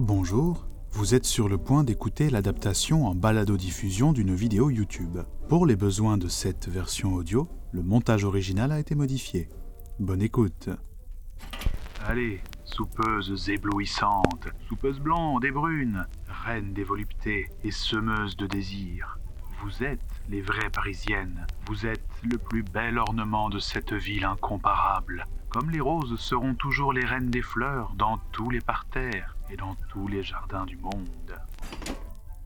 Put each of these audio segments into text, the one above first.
Bonjour, vous êtes sur le point d'écouter l'adaptation en balado-diffusion d'une vidéo YouTube. Pour les besoins de cette version audio, le montage original a été modifié. Bonne écoute. Allez, soupeuses éblouissantes, soupeuses blondes et brunes, reines des voluptés et semeuses de désirs. Vous êtes les vraies parisiennes, vous êtes le plus bel ornement de cette ville incomparable. Comme les roses seront toujours les reines des fleurs dans tous les parterres et dans tous les jardins du monde.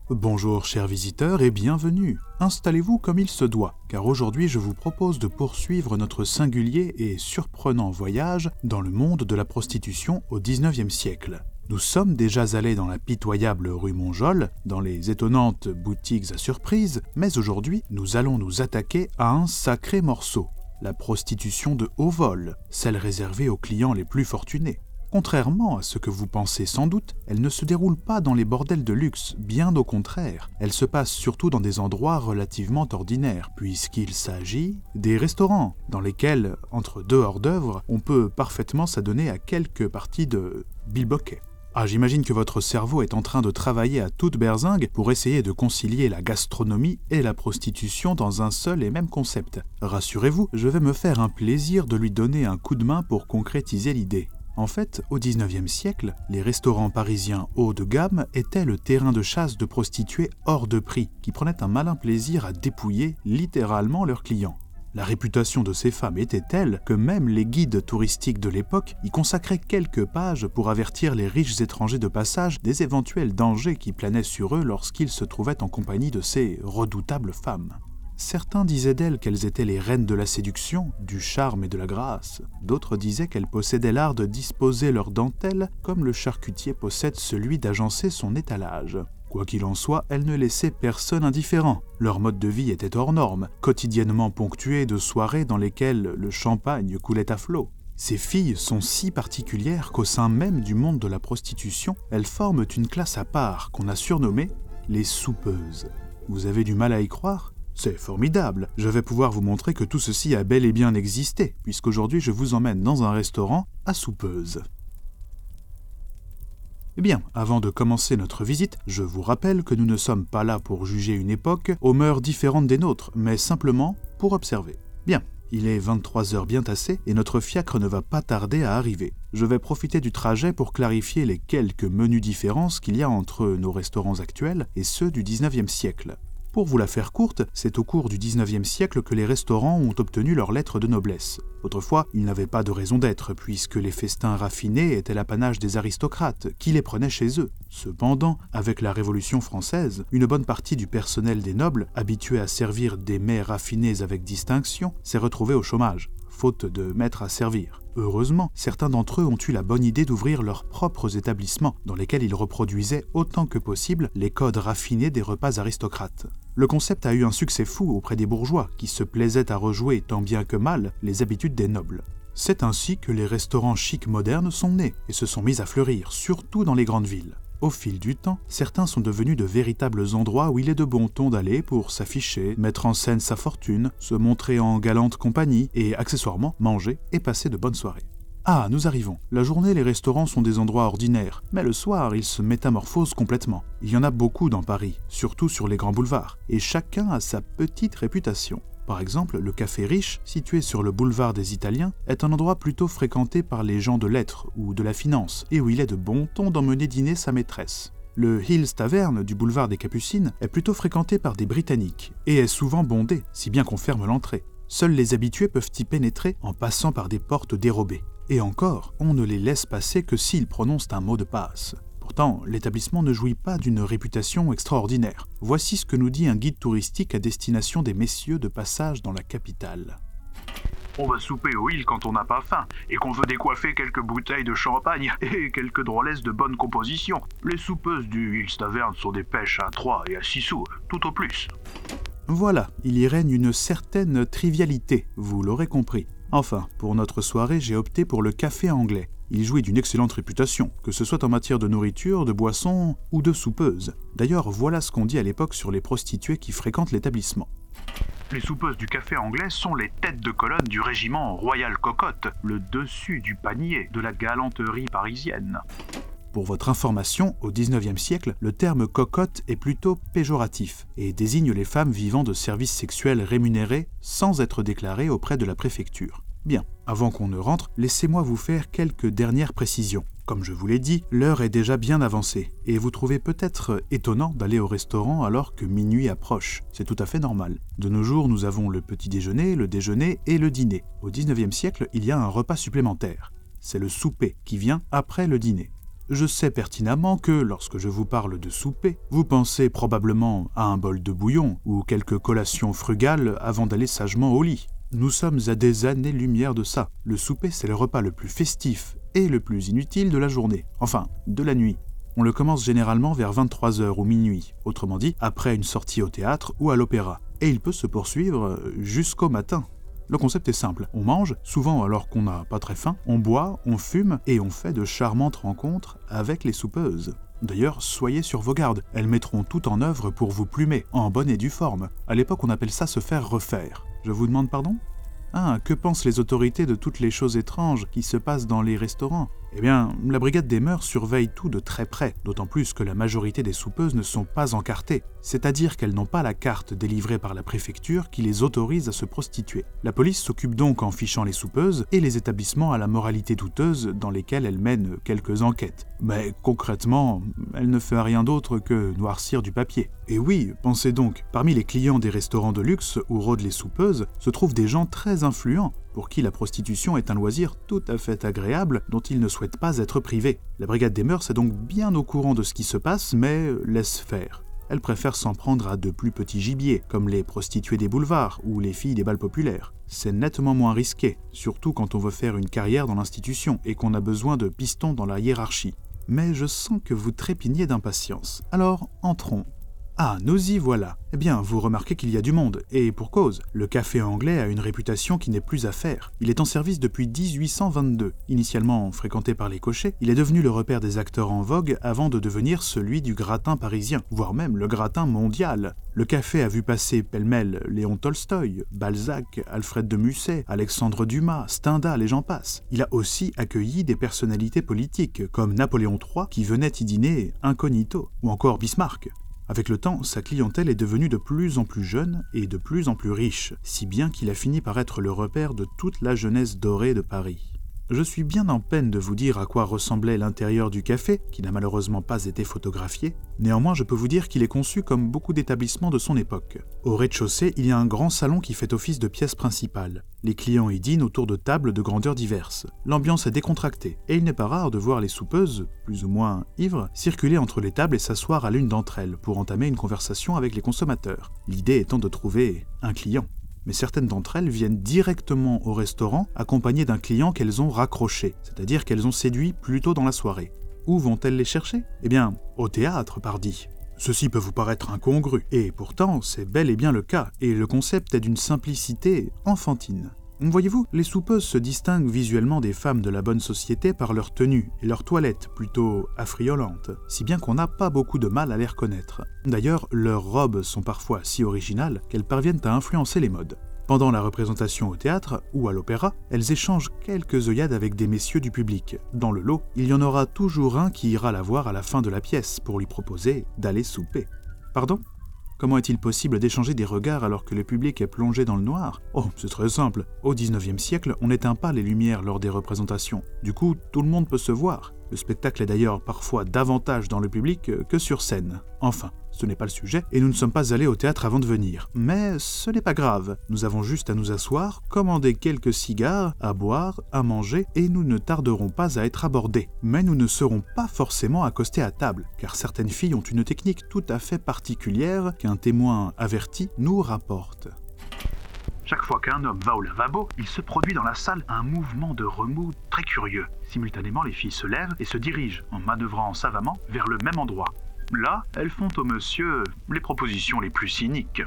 Bonjour chers visiteurs et bienvenue. Installez-vous comme il se doit, car aujourd'hui je vous propose de poursuivre notre singulier et surprenant voyage dans le monde de la prostitution au XIXe siècle. Nous sommes déjà allés dans la pitoyable rue Monjol, dans les étonnantes boutiques à surprise, mais aujourd'hui nous allons nous attaquer à un sacré morceau, la prostitution de haut vol, celle réservée aux clients les plus fortunés. Contrairement à ce que vous pensez sans doute, elle ne se déroule pas dans les bordels de luxe, bien au contraire. Elle se passe surtout dans des endroits relativement ordinaires, puisqu'il s'agit des restaurants, dans lesquels, entre deux hors-d'œuvre, on peut parfaitement s'adonner à quelques parties de bilboquet. Ah, j'imagine que votre cerveau est en train de travailler à toute berzingue pour essayer de concilier la gastronomie et la prostitution dans un seul et même concept. Rassurez-vous, je vais me faire un plaisir de lui donner un coup de main pour concrétiser l'idée. En fait, au XIXe siècle, les restaurants parisiens haut de gamme étaient le terrain de chasse de prostituées hors de prix, qui prenaient un malin plaisir à dépouiller littéralement leurs clients. La réputation de ces femmes était telle que même les guides touristiques de l'époque y consacraient quelques pages pour avertir les riches étrangers de passage des éventuels dangers qui planaient sur eux lorsqu'ils se trouvaient en compagnie de ces redoutables femmes. Certains disaient d'elles qu'elles étaient les reines de la séduction, du charme et de la grâce. D'autres disaient qu'elles possédaient l'art de disposer leurs dentelles comme le charcutier possède celui d'agencer son étalage. Quoi qu'il en soit, elles ne laissaient personne indifférent. Leur mode de vie était hors norme, quotidiennement ponctué de soirées dans lesquelles le champagne coulait à flot. Ces filles sont si particulières qu'au sein même du monde de la prostitution, elles forment une classe à part qu'on a surnommée les soupeuses. Vous avez du mal à y croire? C'est formidable. Je vais pouvoir vous montrer que tout ceci a bel et bien existé, puisqu'aujourd'hui je vous emmène dans un restaurant à soupeuse. Eh bien, avant de commencer notre visite, je vous rappelle que nous ne sommes pas là pour juger une époque aux mœurs différentes des nôtres, mais simplement pour observer. Bien, il est 23h bien tassé et notre fiacre ne va pas tarder à arriver. Je vais profiter du trajet pour clarifier les quelques menus différences qu'il y a entre nos restaurants actuels et ceux du 19e siècle. Pour vous la faire courte, c'est au cours du 19e siècle que les restaurants ont obtenu leur lettre de noblesse. Autrefois, ils n'avaient pas de raison d'être, puisque les festins raffinés étaient l'apanage des aristocrates, qui les prenaient chez eux. Cependant, avec la Révolution française, une bonne partie du personnel des nobles, habitué à servir des mets raffinés avec distinction, s'est retrouvé au chômage, faute de maîtres à servir. Heureusement, certains d'entre eux ont eu la bonne idée d'ouvrir leurs propres établissements, dans lesquels ils reproduisaient autant que possible les codes raffinés des repas aristocrates. Le concept a eu un succès fou auprès des bourgeois, qui se plaisaient à rejouer tant bien que mal les habitudes des nobles. C'est ainsi que les restaurants chics modernes sont nés et se sont mis à fleurir, surtout dans les grandes villes. Au fil du temps, certains sont devenus de véritables endroits où il est de bon ton d'aller pour s'afficher, mettre en scène sa fortune, se montrer en galante compagnie et accessoirement manger et passer de bonnes soirées. Ah, nous arrivons. La journée, les restaurants sont des endroits ordinaires, mais le soir, ils se métamorphosent complètement. Il y en a beaucoup dans Paris, surtout sur les grands boulevards, et chacun a sa petite réputation. Par exemple, le Café Riche, situé sur le boulevard des Italiens, est un endroit plutôt fréquenté par les gens de lettres ou de la finance, et où il est de bon ton d'emmener dîner sa maîtresse. Le Hills Tavern du boulevard des Capucines est plutôt fréquenté par des Britanniques, et est souvent bondé, si bien qu'on ferme l'entrée. Seuls les habitués peuvent y pénétrer en passant par des portes dérobées. Et encore, on ne les laisse passer que s'ils prononcent un mot de passe. Pourtant, l'établissement ne jouit pas d'une réputation extraordinaire. Voici ce que nous dit un guide touristique à destination des messieurs de passage dans la capitale. On va souper au Hill quand on n'a pas faim et qu'on veut décoiffer quelques bouteilles de champagne et quelques drôlesses de bonne composition. Les soupeuses du Hills Tavern sont des pêches à 3 et à 6 sous, tout au plus. Voilà, il y règne une certaine trivialité, vous l'aurez compris. Enfin, pour notre soirée, j'ai opté pour le café anglais. Il jouit d'une excellente réputation, que ce soit en matière de nourriture, de boissons ou de soupeuse. D'ailleurs, voilà ce qu'on dit à l'époque sur les prostituées qui fréquentent l'établissement. Les soupeuses du café anglais sont les têtes de colonne du régiment Royal Cocotte, le dessus du panier de la galanterie parisienne. Pour votre information, au XIXe siècle, le terme cocotte est plutôt péjoratif et désigne les femmes vivant de services sexuels rémunérés sans être déclarées auprès de la préfecture. Bien, avant qu'on ne rentre, laissez-moi vous faire quelques dernières précisions. Comme je vous l'ai dit, l'heure est déjà bien avancée, et vous trouvez peut-être étonnant d'aller au restaurant alors que minuit approche. C'est tout à fait normal. De nos jours, nous avons le petit déjeuner, le déjeuner et le dîner. Au 19e siècle, il y a un repas supplémentaire. C'est le souper qui vient après le dîner. Je sais pertinemment que, lorsque je vous parle de souper, vous pensez probablement à un bol de bouillon ou quelques collations frugales avant d'aller sagement au lit. Nous sommes à des années-lumière de ça. Le souper, c'est le repas le plus festif et le plus inutile de la journée. Enfin, de la nuit. On le commence généralement vers 23h ou minuit, autrement dit, après une sortie au théâtre ou à l'opéra. Et il peut se poursuivre jusqu'au matin. Le concept est simple. On mange, souvent alors qu'on n'a pas très faim, on boit, on fume et on fait de charmantes rencontres avec les soupeuses. D'ailleurs, soyez sur vos gardes, elles mettront tout en œuvre pour vous plumer, en bonne et due forme. À l'époque, on appelle ça se faire refaire. Je vous demande pardon? Ah, que pensent les autorités de toutes les choses étranges qui se passent dans les restaurants? Eh bien, la brigade des mœurs surveille tout de très près, d'autant plus que la majorité des soupeuses ne sont pas encartées, c'est-à-dire qu'elles n'ont pas la carte délivrée par la préfecture qui les autorise à se prostituer. La police s'occupe donc en fichant les soupeuses et les établissements à la moralité douteuse dans lesquels elle mène quelques enquêtes. Mais concrètement, elle ne fait rien d'autre que noircir du papier. Et oui, pensez donc, parmi les clients des restaurants de luxe où rôdent les soupeuses, se trouvent des gens très influents, pour qui la prostitution est un loisir tout à fait agréable dont ils ne souhaitent pas être privés. La brigade des mœurs est donc bien au courant de ce qui se passe, mais laisse faire. Elle préfère s'en prendre à de plus petits gibiers, comme les prostituées des boulevards ou les filles des balles populaires. C'est nettement moins risqué, surtout quand on veut faire une carrière dans l'institution et qu'on a besoin de pistons dans la hiérarchie. Mais je sens que vous trépignez d'impatience. Alors, entrons. Ah, nous y voilà. Eh bien, vous remarquez qu'il y a du monde, et pour cause. Le café anglais a une réputation qui n'est plus à faire. Il est en service depuis 1822. Initialement fréquenté par les cochers, il est devenu le repère des acteurs en vogue avant de devenir celui du gratin parisien, voire même le gratin mondial. Le café a vu passer pêle-mêle Léon Tolstoï, Balzac, Alfred de Musset, Alexandre Dumas, Stendhal et j'en passe. Il a aussi accueilli des personnalités politiques, comme Napoléon III qui venait y dîner incognito, ou encore Bismarck. Avec le temps, sa clientèle est devenue de plus en plus jeune et de plus en plus riche, si bien qu'il a fini par être le repère de toute la jeunesse dorée de Paris. Je suis bien en peine de vous dire à quoi ressemblait l'intérieur du café, qui n'a malheureusement pas été photographié. Néanmoins, je peux vous dire qu'il est conçu comme beaucoup d'établissements de son époque. Au rez-de-chaussée, il y a un grand salon qui fait office de pièce principale. Les clients y dînent autour de tables de grandeurs diverses. L'ambiance est décontractée, et il n'est pas rare de voir les soupeuses, plus ou moins ivres, circuler entre les tables et s'asseoir à l'une d'entre elles pour entamer une conversation avec les consommateurs. L'idée étant de trouver un client mais certaines d'entre elles viennent directement au restaurant accompagnées d'un client qu'elles ont raccroché, c'est-à-dire qu'elles ont séduit plus tôt dans la soirée. Où vont-elles les chercher? Eh bien, au théâtre, pardi. Ceci peut vous paraître incongru, et pourtant c'est bel et bien le cas, et le concept est d'une simplicité enfantine. Voyez-vous, les soupeuses se distinguent visuellement des femmes de la bonne société par leur tenue et leur toilette plutôt affriolantes, si bien qu'on n'a pas beaucoup de mal à les reconnaître. D'ailleurs, leurs robes sont parfois si originales qu'elles parviennent à influencer les modes. Pendant la représentation au théâtre ou à l'opéra, elles échangent quelques œillades avec des messieurs du public. Dans le lot, il y en aura toujours un qui ira la voir à la fin de la pièce pour lui proposer d'aller souper. Pardon? Comment est-il possible d'échanger des regards alors que le public est plongé dans le noir? Oh, c'est très simple. Au 19e siècle, on n'éteint pas les lumières lors des représentations. Du coup, tout le monde peut se voir. Le spectacle est d'ailleurs parfois davantage dans le public que sur scène. Enfin, ce n'est pas le sujet, et nous ne sommes pas allés au théâtre avant de venir. Mais ce n'est pas grave, nous avons juste à nous asseoir, commander quelques cigares, à boire, à manger, et nous ne tarderons pas à être abordés. Mais nous ne serons pas forcément accostés à table, car certaines filles ont une technique tout à fait particulière qu'un témoin averti nous rapporte. Chaque fois qu'un homme va au lavabo, il se produit dans la salle un mouvement de remous très curieux. Simultanément, les filles se lèvent et se dirigent, en manœuvrant savamment, vers le même endroit. Là, elles font au monsieur les propositions les plus cyniques.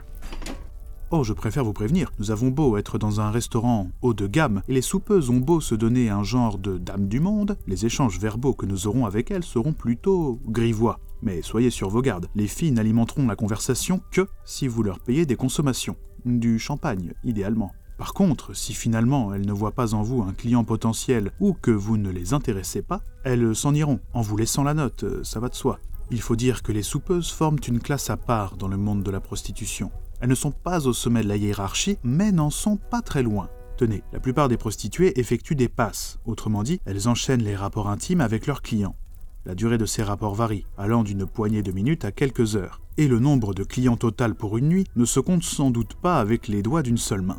Oh, je préfère vous prévenir, nous avons beau être dans un restaurant haut de gamme, et les soupeuses ont beau se donner un genre de dame du monde, les échanges verbaux que nous aurons avec elles seront plutôt grivois. Mais soyez sur vos gardes, les filles n'alimenteront la conversation que si vous leur payez des consommations. Du champagne, idéalement. Par contre, si finalement elles ne voient pas en vous un client potentiel ou que vous ne les intéressez pas, elles s'en iront en vous laissant la note, ça va de soi. Il faut dire que les soupeuses forment une classe à part dans le monde de la prostitution. Elles ne sont pas au sommet de la hiérarchie, mais n'en sont pas très loin. Tenez, la plupart des prostituées effectuent des passes, autrement dit, elles enchaînent les rapports intimes avec leurs clients. La durée de ces rapports varie, allant d'une poignée de minutes à quelques heures, et le nombre de clients total pour une nuit ne se compte sans doute pas avec les doigts d'une seule main.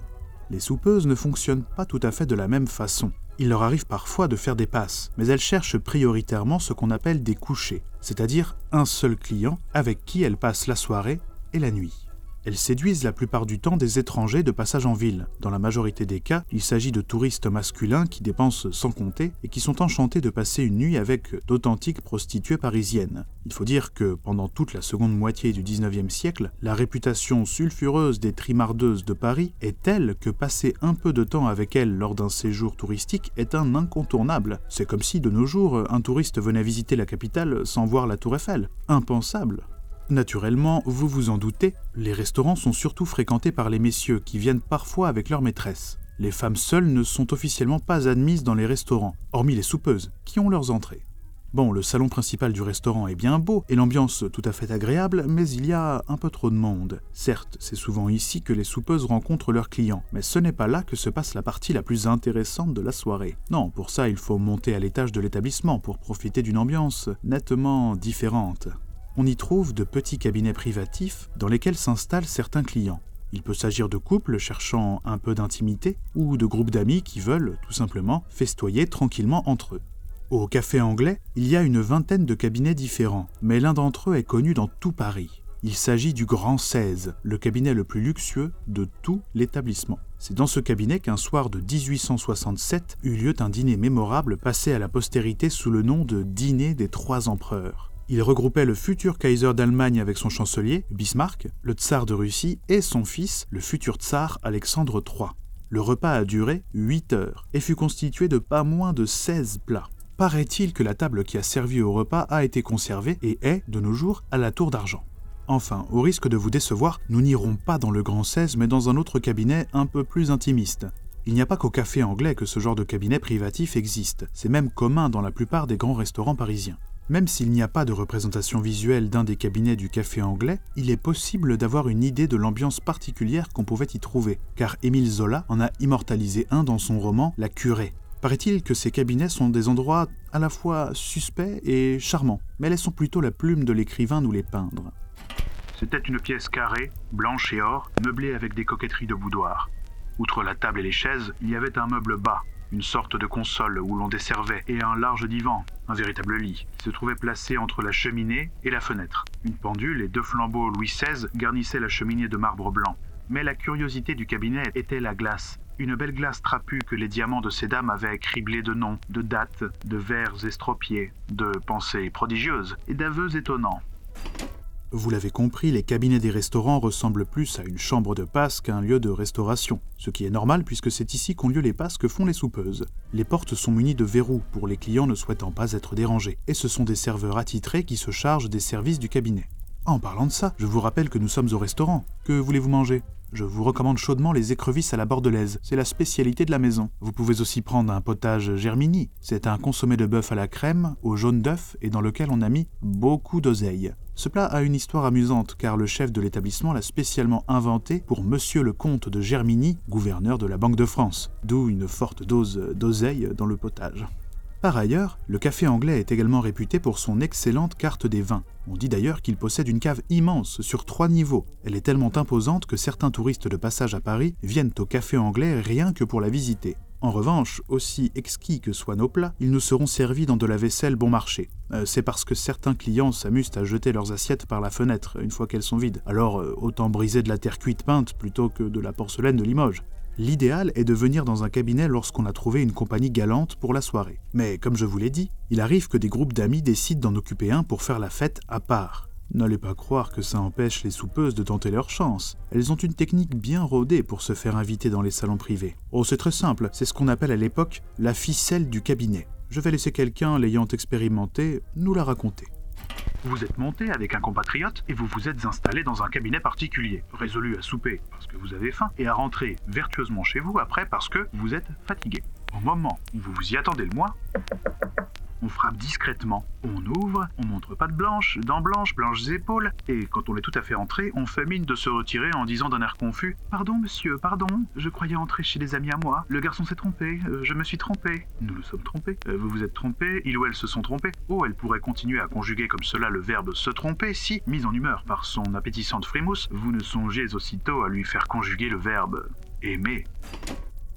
Les soupeuses ne fonctionnent pas tout à fait de la même façon. Il leur arrive parfois de faire des passes, mais elles cherchent prioritairement ce qu'on appelle des couchers, c'est-à-dire un seul client avec qui elles passent la soirée et la nuit. Elles séduisent la plupart du temps des étrangers de passage en ville. Dans la majorité des cas, il s'agit de touristes masculins qui dépensent sans compter et qui sont enchantés de passer une nuit avec d'authentiques prostituées parisiennes. Il faut dire que pendant toute la seconde moitié du 19e siècle, la réputation sulfureuse des trimardeuses de Paris est telle que passer un peu de temps avec elles lors d'un séjour touristique est un incontournable. C'est comme si de nos jours, un touriste venait visiter la capitale sans voir la tour Eiffel. Impensable. Naturellement, vous vous en doutez, les restaurants sont surtout fréquentés par les messieurs qui viennent parfois avec leur maîtresse. Les femmes seules ne sont officiellement pas admises dans les restaurants, hormis les soupeuses, qui ont leurs entrées. Bon, le salon principal du restaurant est bien beau et l'ambiance tout à fait agréable, mais il y a un peu trop de monde. Certes, c'est souvent ici que les soupeuses rencontrent leurs clients, mais ce n'est pas là que se passe la partie la plus intéressante de la soirée. Non, pour ça, il faut monter à l'étage de l'établissement pour profiter d'une ambiance nettement différente on y trouve de petits cabinets privatifs dans lesquels s'installent certains clients. Il peut s'agir de couples cherchant un peu d'intimité ou de groupes d'amis qui veulent, tout simplement, festoyer tranquillement entre eux. Au café anglais, il y a une vingtaine de cabinets différents, mais l'un d'entre eux est connu dans tout Paris. Il s'agit du Grand 16, le cabinet le plus luxueux de tout l'établissement. C'est dans ce cabinet qu'un soir de 1867 eut lieu un dîner mémorable passé à la postérité sous le nom de Dîner des Trois Empereurs. Il regroupait le futur Kaiser d'Allemagne avec son chancelier, Bismarck, le tsar de Russie et son fils, le futur tsar Alexandre III. Le repas a duré 8 heures et fut constitué de pas moins de 16 plats. Paraît-il que la table qui a servi au repas a été conservée et est, de nos jours, à la tour d'argent. Enfin, au risque de vous décevoir, nous n'irons pas dans le Grand 16 mais dans un autre cabinet un peu plus intimiste. Il n'y a pas qu'au café anglais que ce genre de cabinet privatif existe, c'est même commun dans la plupart des grands restaurants parisiens. Même s'il n'y a pas de représentation visuelle d'un des cabinets du café anglais, il est possible d'avoir une idée de l'ambiance particulière qu'on pouvait y trouver, car Émile Zola en a immortalisé un dans son roman La Curée. Paraît-il que ces cabinets sont des endroits à la fois suspects et charmants, mais laissons plutôt la plume de l'écrivain nous les peindre. C'était une pièce carrée, blanche et or, meublée avec des coquetteries de boudoir. Outre la table et les chaises, il y avait un meuble bas, une sorte de console où l'on desservait, et un large divan, un véritable lit, se trouvait placé entre la cheminée et la fenêtre. Une pendule et deux flambeaux Louis XVI garnissaient la cheminée de marbre blanc. Mais la curiosité du cabinet était la glace. Une belle glace trapue que les diamants de ces dames avaient criblée de noms, de dates, de vers estropiés, de pensées prodigieuses et d'aveux étonnants. Vous l'avez compris, les cabinets des restaurants ressemblent plus à une chambre de passe qu'à un lieu de restauration, ce qui est normal puisque c'est ici qu'ont lieu les passes que font les soupeuses. Les portes sont munies de verrous pour les clients ne souhaitant pas être dérangés, et ce sont des serveurs attitrés qui se chargent des services du cabinet. En parlant de ça, je vous rappelle que nous sommes au restaurant. Que voulez-vous manger? Je vous recommande chaudement les écrevisses à la bordelaise, c'est la spécialité de la maison. Vous pouvez aussi prendre un potage germini, c'est un consommé de bœuf à la crème, au jaune d'œuf et dans lequel on a mis beaucoup d'oseille. Ce plat a une histoire amusante car le chef de l'établissement l'a spécialement inventé pour monsieur le comte de Germigny, gouverneur de la Banque de France, d'où une forte dose d'oseille dans le potage. Par ailleurs, le café anglais est également réputé pour son excellente carte des vins. On dit d'ailleurs qu'il possède une cave immense sur trois niveaux. Elle est tellement imposante que certains touristes de passage à Paris viennent au café anglais rien que pour la visiter. En revanche, aussi exquis que soient nos plats, ils nous seront servis dans de la vaisselle bon marché. Euh, c'est parce que certains clients s'amusent à jeter leurs assiettes par la fenêtre une fois qu'elles sont vides. Alors euh, autant briser de la terre cuite peinte plutôt que de la porcelaine de Limoges. L'idéal est de venir dans un cabinet lorsqu'on a trouvé une compagnie galante pour la soirée. Mais comme je vous l'ai dit, il arrive que des groupes d'amis décident d'en occuper un pour faire la fête à part. N'allez pas croire que ça empêche les soupeuses de tenter leur chance. Elles ont une technique bien rodée pour se faire inviter dans les salons privés. Oh, c'est très simple, c'est ce qu'on appelle à l'époque la ficelle du cabinet. Je vais laisser quelqu'un l'ayant expérimenté nous la raconter. Vous êtes monté avec un compatriote et vous vous êtes installé dans un cabinet particulier, résolu à souper parce que vous avez faim et à rentrer vertueusement chez vous après parce que vous êtes fatigué. Au moment où vous vous y attendez le moins, on frappe discrètement. On ouvre, on montre pas de blanche, dents blanches, blanches épaules, et quand on est tout à fait entré, on fait mine de se retirer en disant d'un air confus Pardon, monsieur, pardon, je croyais entrer chez des amis à moi. Le garçon s'est trompé, euh, je me suis trompé. Nous nous sommes trompés. Euh, vous vous êtes trompé, il ou elle se sont trompés. Oh, elle pourrait continuer à conjuguer comme cela le verbe se tromper si, mise en humeur par son appétissante frimousse, vous ne songez aussitôt à lui faire conjuguer le verbe aimer.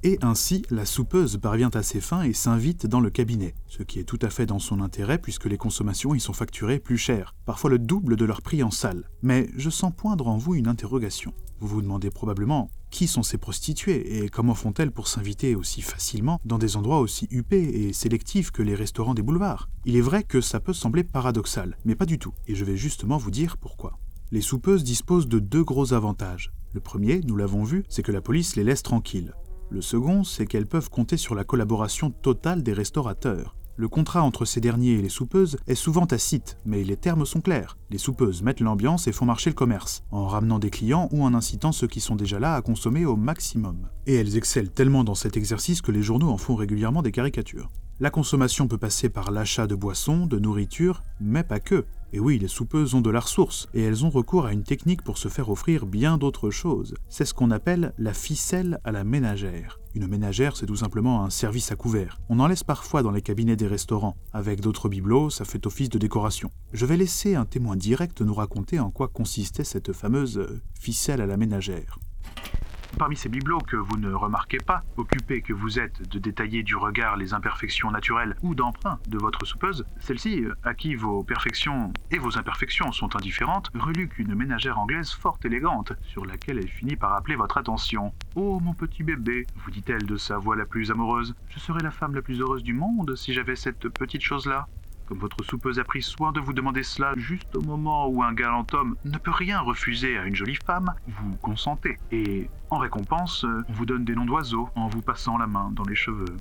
Et ainsi, la soupeuse parvient à ses fins et s'invite dans le cabinet, ce qui est tout à fait dans son intérêt puisque les consommations y sont facturées plus cher, parfois le double de leur prix en salle. Mais je sens poindre en vous une interrogation. Vous vous demandez probablement qui sont ces prostituées et comment font-elles pour s'inviter aussi facilement dans des endroits aussi huppés et sélectifs que les restaurants des boulevards? Il est vrai que ça peut sembler paradoxal, mais pas du tout, et je vais justement vous dire pourquoi. Les soupeuses disposent de deux gros avantages. Le premier, nous l'avons vu, c'est que la police les laisse tranquilles. Le second, c'est qu'elles peuvent compter sur la collaboration totale des restaurateurs. Le contrat entre ces derniers et les soupeuses est souvent tacite, mais les termes sont clairs. Les soupeuses mettent l'ambiance et font marcher le commerce, en ramenant des clients ou en incitant ceux qui sont déjà là à consommer au maximum. Et elles excellent tellement dans cet exercice que les journaux en font régulièrement des caricatures. La consommation peut passer par l'achat de boissons, de nourriture, mais pas que. Et oui, les soupeuses ont de la ressource, et elles ont recours à une technique pour se faire offrir bien d'autres choses. C'est ce qu'on appelle la ficelle à la ménagère. Une ménagère, c'est tout simplement un service à couvert. On en laisse parfois dans les cabinets des restaurants. Avec d'autres bibelots, ça fait office de décoration. Je vais laisser un témoin direct nous raconter en quoi consistait cette fameuse ficelle à la ménagère. Parmi ces bibelots que vous ne remarquez pas, occupés que vous êtes de détailler du regard les imperfections naturelles ou d'emprunt de votre soupeuse, celle-ci, à qui vos perfections et vos imperfections sont indifférentes, reluque une ménagère anglaise fort élégante, sur laquelle elle finit par appeler votre attention. Oh mon petit bébé, vous dit-elle de sa voix la plus amoureuse, je serais la femme la plus heureuse du monde si j'avais cette petite chose-là. Comme votre soupeuse a pris soin de vous demander cela juste au moment où un galant homme ne peut rien refuser à une jolie femme, vous consentez. Et en récompense, on vous donne des noms d'oiseaux en vous passant la main dans les cheveux.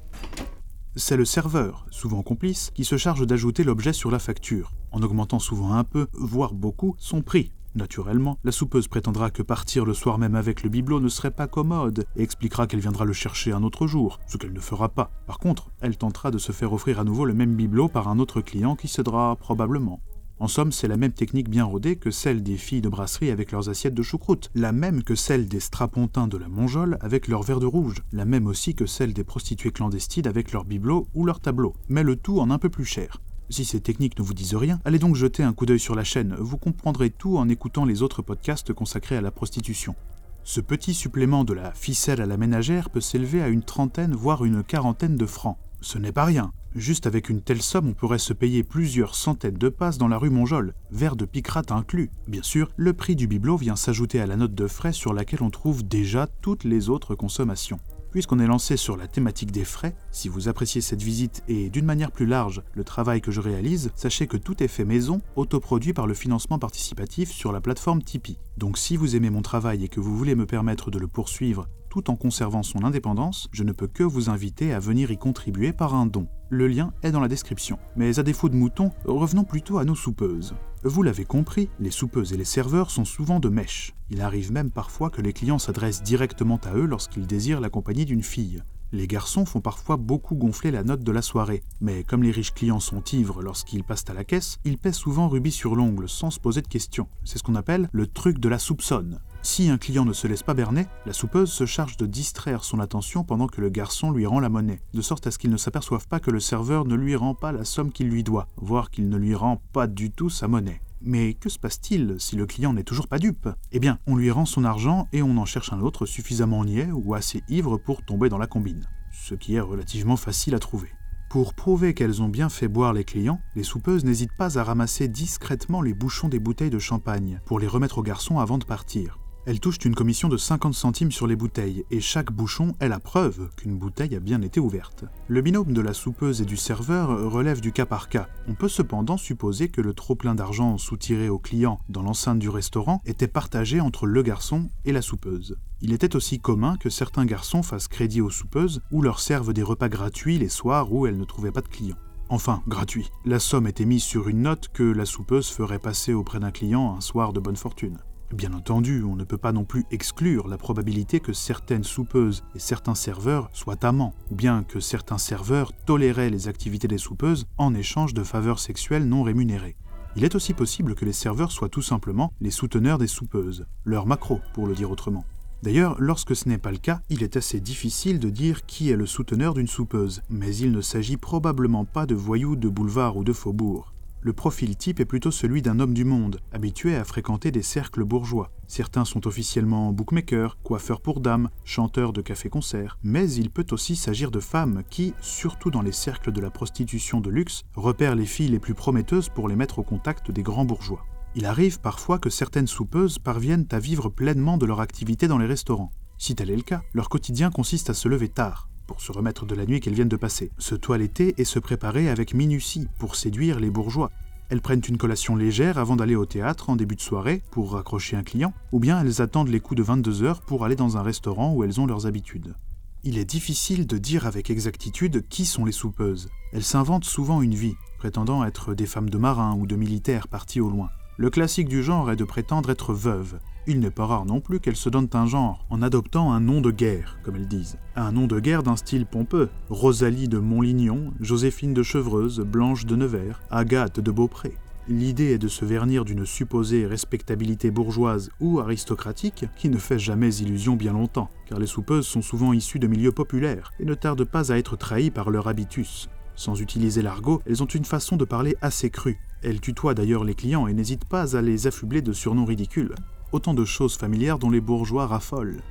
C'est le serveur, souvent complice, qui se charge d'ajouter l'objet sur la facture, en augmentant souvent un peu, voire beaucoup, son prix Naturellement, la soupeuse prétendra que partir le soir même avec le bibelot ne serait pas commode et expliquera qu'elle viendra le chercher un autre jour, ce qu'elle ne fera pas. Par contre, elle tentera de se faire offrir à nouveau le même bibelot par un autre client qui cédera probablement. En somme, c'est la même technique bien rodée que celle des filles de brasserie avec leurs assiettes de choucroute, la même que celle des strapontins de la Monjole avec leurs verres de rouge, la même aussi que celle des prostituées clandestines avec leurs bibelots ou leurs tableaux, mais le tout en un peu plus cher. Si ces techniques ne vous disent rien, allez donc jeter un coup d'œil sur la chaîne, vous comprendrez tout en écoutant les autres podcasts consacrés à la prostitution. Ce petit supplément de la ficelle à la ménagère peut s'élever à une trentaine voire une quarantaine de francs. Ce n'est pas rien. Juste avec une telle somme, on pourrait se payer plusieurs centaines de passes dans la rue Monjol, verre de picrate inclus. Bien sûr, le prix du bibelot vient s'ajouter à la note de frais sur laquelle on trouve déjà toutes les autres consommations. Puisqu'on est lancé sur la thématique des frais, si vous appréciez cette visite et d'une manière plus large le travail que je réalise, sachez que tout est fait maison, autoproduit par le financement participatif sur la plateforme Tipeee. Donc si vous aimez mon travail et que vous voulez me permettre de le poursuivre tout en conservant son indépendance, je ne peux que vous inviter à venir y contribuer par un don. Le lien est dans la description. Mais à défaut de moutons, revenons plutôt à nos soupeuses. Vous l'avez compris, les soupeuses et les serveurs sont souvent de mèche. Il arrive même parfois que les clients s'adressent directement à eux lorsqu'ils désirent la compagnie d'une fille. Les garçons font parfois beaucoup gonfler la note de la soirée, mais comme les riches clients sont ivres lorsqu'ils passent à la caisse, ils paient souvent rubis sur l'ongle sans se poser de questions. C'est ce qu'on appelle le truc de la soupçonne. Si un client ne se laisse pas berner, la soupeuse se charge de distraire son attention pendant que le garçon lui rend la monnaie, de sorte à ce qu'il ne s'aperçoive pas que le serveur ne lui rend pas la somme qu'il lui doit, voire qu'il ne lui rend pas du tout sa monnaie. Mais que se passe-t-il si le client n'est toujours pas dupe? Eh bien, on lui rend son argent et on en cherche un autre suffisamment niais ou assez ivre pour tomber dans la combine. Ce qui est relativement facile à trouver. Pour prouver qu'elles ont bien fait boire les clients, les soupeuses n'hésitent pas à ramasser discrètement les bouchons des bouteilles de champagne pour les remettre aux garçons avant de partir. Elles touchent une commission de 50 centimes sur les bouteilles, et chaque bouchon est la preuve qu'une bouteille a bien été ouverte. Le binôme de la soupeuse et du serveur relève du cas par cas. On peut cependant supposer que le trop-plein d'argent soutiré aux clients dans l'enceinte du restaurant était partagé entre le garçon et la soupeuse. Il était aussi commun que certains garçons fassent crédit aux soupeuses ou leur servent des repas gratuits les soirs où elles ne trouvaient pas de clients. Enfin, gratuit. La somme était mise sur une note que la soupeuse ferait passer auprès d'un client un soir de bonne fortune. Bien entendu, on ne peut pas non plus exclure la probabilité que certaines soupeuses et certains serveurs soient amants, ou bien que certains serveurs toléraient les activités des soupeuses en échange de faveurs sexuelles non rémunérées. Il est aussi possible que les serveurs soient tout simplement les souteneurs des soupeuses, leurs macros pour le dire autrement. D'ailleurs, lorsque ce n'est pas le cas, il est assez difficile de dire qui est le souteneur d'une soupeuse, mais il ne s'agit probablement pas de voyous de boulevard ou de faubourg. Le profil type est plutôt celui d'un homme du monde, habitué à fréquenter des cercles bourgeois. Certains sont officiellement bookmakers, coiffeurs pour dames, chanteurs de café-concert, mais il peut aussi s'agir de femmes qui, surtout dans les cercles de la prostitution de luxe, repèrent les filles les plus prometteuses pour les mettre au contact des grands bourgeois. Il arrive parfois que certaines soupeuses parviennent à vivre pleinement de leur activité dans les restaurants. Si tel est le cas, leur quotidien consiste à se lever tard, pour se remettre de la nuit qu'elles viennent de passer, se toiletter et se préparer avec minutie pour séduire les bourgeois. Elles prennent une collation légère avant d'aller au théâtre en début de soirée pour raccrocher un client, ou bien elles attendent les coups de 22 heures pour aller dans un restaurant où elles ont leurs habitudes. Il est difficile de dire avec exactitude qui sont les soupeuses. Elles s'inventent souvent une vie, prétendant être des femmes de marins ou de militaires partis au loin. Le classique du genre est de prétendre être veuve. Il n'est pas rare non plus qu'elles se donnent un genre, en adoptant un nom de guerre, comme elles disent. Un nom de guerre d'un style pompeux. Rosalie de Montlignon, Joséphine de Chevreuse, Blanche de Nevers, Agathe de Beaupré. L'idée est de se vernir d'une supposée respectabilité bourgeoise ou aristocratique qui ne fait jamais illusion bien longtemps, car les soupeuses sont souvent issues de milieux populaires et ne tardent pas à être trahies par leur habitus. Sans utiliser l'argot, elles ont une façon de parler assez crue, elle tutoie d'ailleurs les clients et n'hésite pas à les affubler de surnoms ridicules. Autant de choses familières dont les bourgeois raffolent.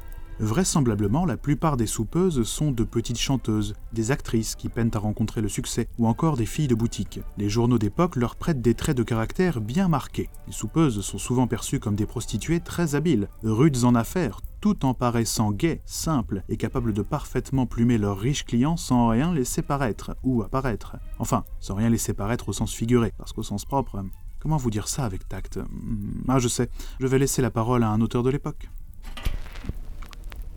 Vraisemblablement, la plupart des soupeuses sont de petites chanteuses, des actrices qui peinent à rencontrer le succès, ou encore des filles de boutique. Les journaux d'époque leur prêtent des traits de caractère bien marqués. Les soupeuses sont souvent perçues comme des prostituées très habiles, rudes en affaires, tout en paraissant gaies, simples et capables de parfaitement plumer leurs riches clients sans rien laisser paraître ou apparaître. Enfin, sans rien laisser paraître au sens figuré, parce qu'au sens propre, comment vous dire ça avec tact? Hmm, Ah, je sais, je vais laisser la parole à un auteur de l'époque.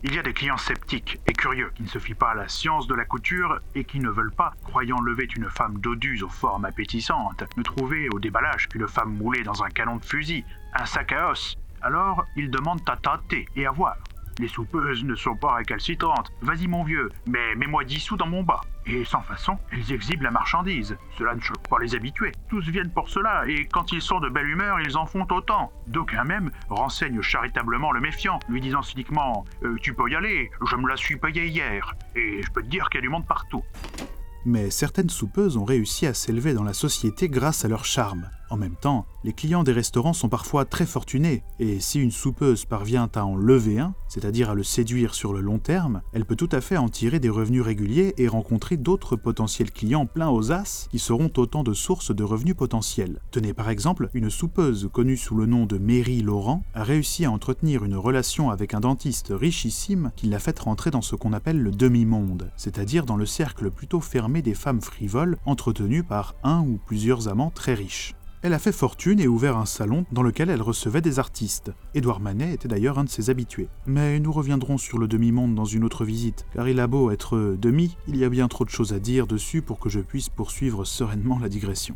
Il y a des clients sceptiques et curieux qui ne se fient pas à la science de la couture et qui ne veulent pas, croyant lever une femme doduse aux formes appétissantes, ne trouver au déballage qu'une femme moulée dans un canon de fusil, un sac à os. Alors, ils demandent à tâter et à voir. Les soupeuses ne sont pas récalcitrantes. Vas-y mon vieux, mais mets-moi dix sous dans mon bas. Et sans façon, elles exhibent la marchandise. Cela ne choque pas les habitués. Tous viennent pour cela, et quand ils sont de belle humeur, ils en font autant. D'aucuns même renseignent charitablement le méfiant, lui disant cyniquement euh, Tu peux y aller, je me la suis payée hier. Et je peux te dire qu'il y a du monde partout. Mais certaines soupeuses ont réussi à s'élever dans la société grâce à leur charme. En même temps, les clients des restaurants sont parfois très fortunés, et si une soupeuse parvient à en lever un, c'est-à-dire à le séduire sur le long terme, elle peut tout à fait en tirer des revenus réguliers et rencontrer d'autres potentiels clients pleins aux as qui seront autant de sources de revenus potentiels. Tenez par exemple, une soupeuse connue sous le nom de Mary Laurent a réussi à entretenir une relation avec un dentiste richissime qui l'a fait rentrer dans ce qu'on appelle le demi-monde, c'est-à-dire dans le cercle plutôt fermé des femmes frivoles entretenues par un ou plusieurs amants très riches. Elle a fait fortune et ouvert un salon dans lequel elle recevait des artistes. Édouard Manet était d'ailleurs un de ses habitués. Mais nous reviendrons sur le demi-monde dans une autre visite, car il a beau être demi, il y a bien trop de choses à dire dessus pour que je puisse poursuivre sereinement la digression.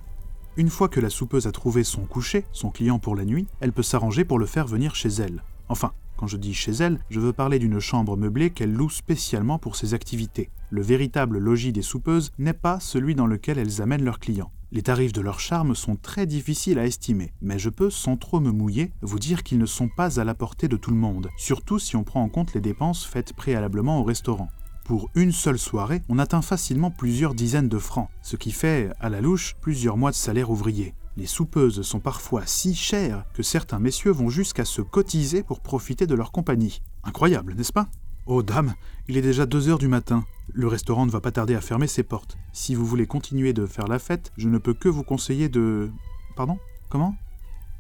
Une fois que la soupeuse a trouvé son coucher, son client pour la nuit, elle peut s'arranger pour le faire venir chez elle. Enfin, quand je dis chez elle, je veux parler d'une chambre meublée qu'elle loue spécialement pour ses activités. Le véritable logis des soupeuses n'est pas celui dans lequel elles amènent leurs clients. Les tarifs de leur charme sont très difficiles à estimer, mais je peux, sans trop me mouiller, vous dire qu'ils ne sont pas à la portée de tout le monde, surtout si on prend en compte les dépenses faites préalablement au restaurant. Pour une seule soirée, on atteint facilement plusieurs dizaines de francs, ce qui fait, à la louche, plusieurs mois de salaire ouvrier. Les soupeuses sont parfois si chères que certains messieurs vont jusqu'à se cotiser pour profiter de leur compagnie. Incroyable, n'est-ce pas? Oh dame, il est déjà 2 heures du matin. Le restaurant ne va pas tarder à fermer ses portes. Si vous voulez continuer de faire la fête, je ne peux que vous conseiller de... Pardon? Comment?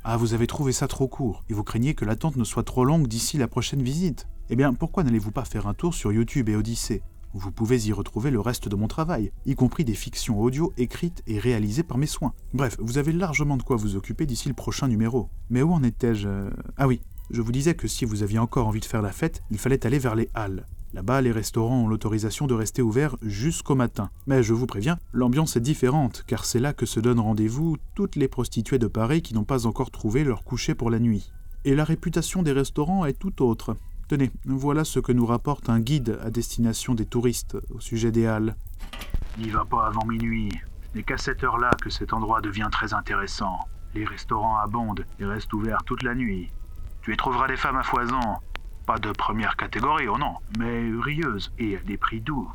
Ah, vous avez trouvé ça trop court, et vous craignez que l'attente ne soit trop longue d'ici la prochaine visite. Eh bien, pourquoi n'allez-vous pas faire un tour sur YouTube et Odyssée? Vous pouvez y retrouver le reste de mon travail, y compris des fictions audio écrites et réalisées par mes soins. Bref, vous avez largement de quoi vous occuper d'ici le prochain numéro. Mais où en étais-je? Ah oui, je vous disais que si vous aviez encore envie de faire la fête, il fallait aller vers les halles. Là-bas, les restaurants ont l'autorisation de rester ouverts jusqu'au matin. Mais je vous préviens, l'ambiance est différente, car c'est là que se donnent rendez-vous toutes les prostituées de Paris qui n'ont pas encore trouvé leur coucher pour la nuit. Et la réputation des restaurants est tout autre. Tenez, voilà ce que nous rapporte un guide à destination des touristes au sujet des Halles. N'y va pas avant minuit. Ce n'est qu'à cette heure-là que cet endroit devient très intéressant. Les restaurants abondent et restent ouverts toute la nuit. Tu y trouveras des femmes à foison. Pas de première catégorie, oh non, mais rieuses et à des prix doux.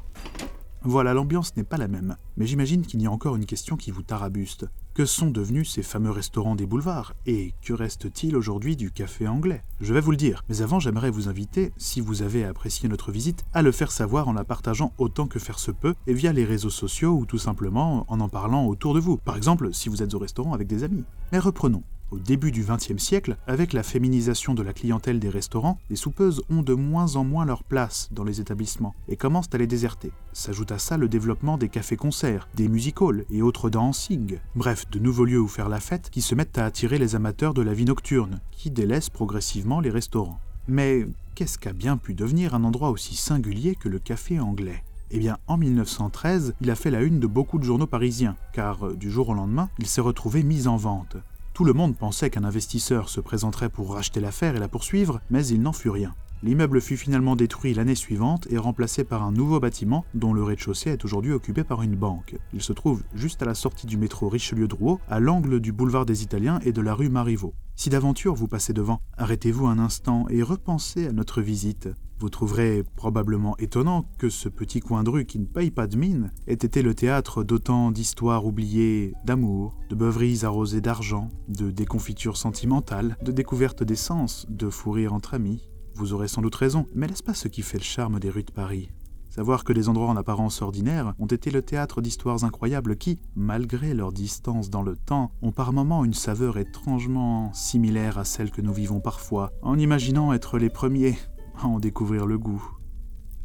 Voilà, l'ambiance n'est pas la même, mais j'imagine qu'il y a encore une question qui vous tarabuste. Que sont devenus ces fameux restaurants des boulevards? Et que reste-t-il aujourd'hui du café anglais? Je vais vous le dire, mais avant j'aimerais vous inviter, si vous avez apprécié notre visite, à le faire savoir en la partageant autant que faire se peut, et via les réseaux sociaux ou tout simplement en en parlant autour de vous. Par exemple, si vous êtes au restaurant avec des amis. Mais reprenons. Au début du XXe siècle, avec la féminisation de la clientèle des restaurants, les soupeuses ont de moins en moins leur place dans les établissements et commencent à les déserter. S'ajoute à ça le développement des cafés-concerts, des music-halls et autres dancing. Bref, de nouveaux lieux où faire la fête qui se mettent à attirer les amateurs de la vie nocturne, qui délaissent progressivement les restaurants. Mais qu'est-ce qu'a bien pu devenir un endroit aussi singulier que le café anglais? Eh bien, en 1913, il a fait la une de beaucoup de journaux parisiens, car euh, du jour au lendemain, il s'est retrouvé mis en vente. Tout le monde pensait qu'un investisseur se présenterait pour racheter l'affaire et la poursuivre, mais il n'en fut rien. L'immeuble fut finalement détruit l'année suivante et remplacé par un nouveau bâtiment dont le rez-de-chaussée est aujourd'hui occupé par une banque. Il se trouve juste à la sortie du métro Richelieu-Drouot, à l'angle du boulevard des Italiens et de la rue Marivaux. Si d'aventure vous passez devant, arrêtez-vous un instant et repensez à notre visite. Vous trouverez probablement étonnant que ce petit coin de rue qui ne paye pas de mine ait été le théâtre d'autant d'histoires oubliées d'amour, de beuveries arrosées d'argent, de déconfitures sentimentales, de découvertes d'essence, de fou rire entre amis. Vous aurez sans doute raison, mais n'est-ce pas ce qui fait le charme des rues de Paris? Savoir que des endroits en apparence ordinaires ont été le théâtre d'histoires incroyables qui, malgré leur distance dans le temps, ont par moments une saveur étrangement similaire à celle que nous vivons parfois, en imaginant être les premiers à en découvrir le goût.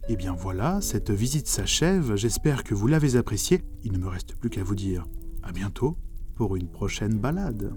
Eh bien voilà, cette visite s'achève, j'espère que vous l'avez appréciée. Il ne me reste plus qu'à vous dire à bientôt pour une prochaine balade.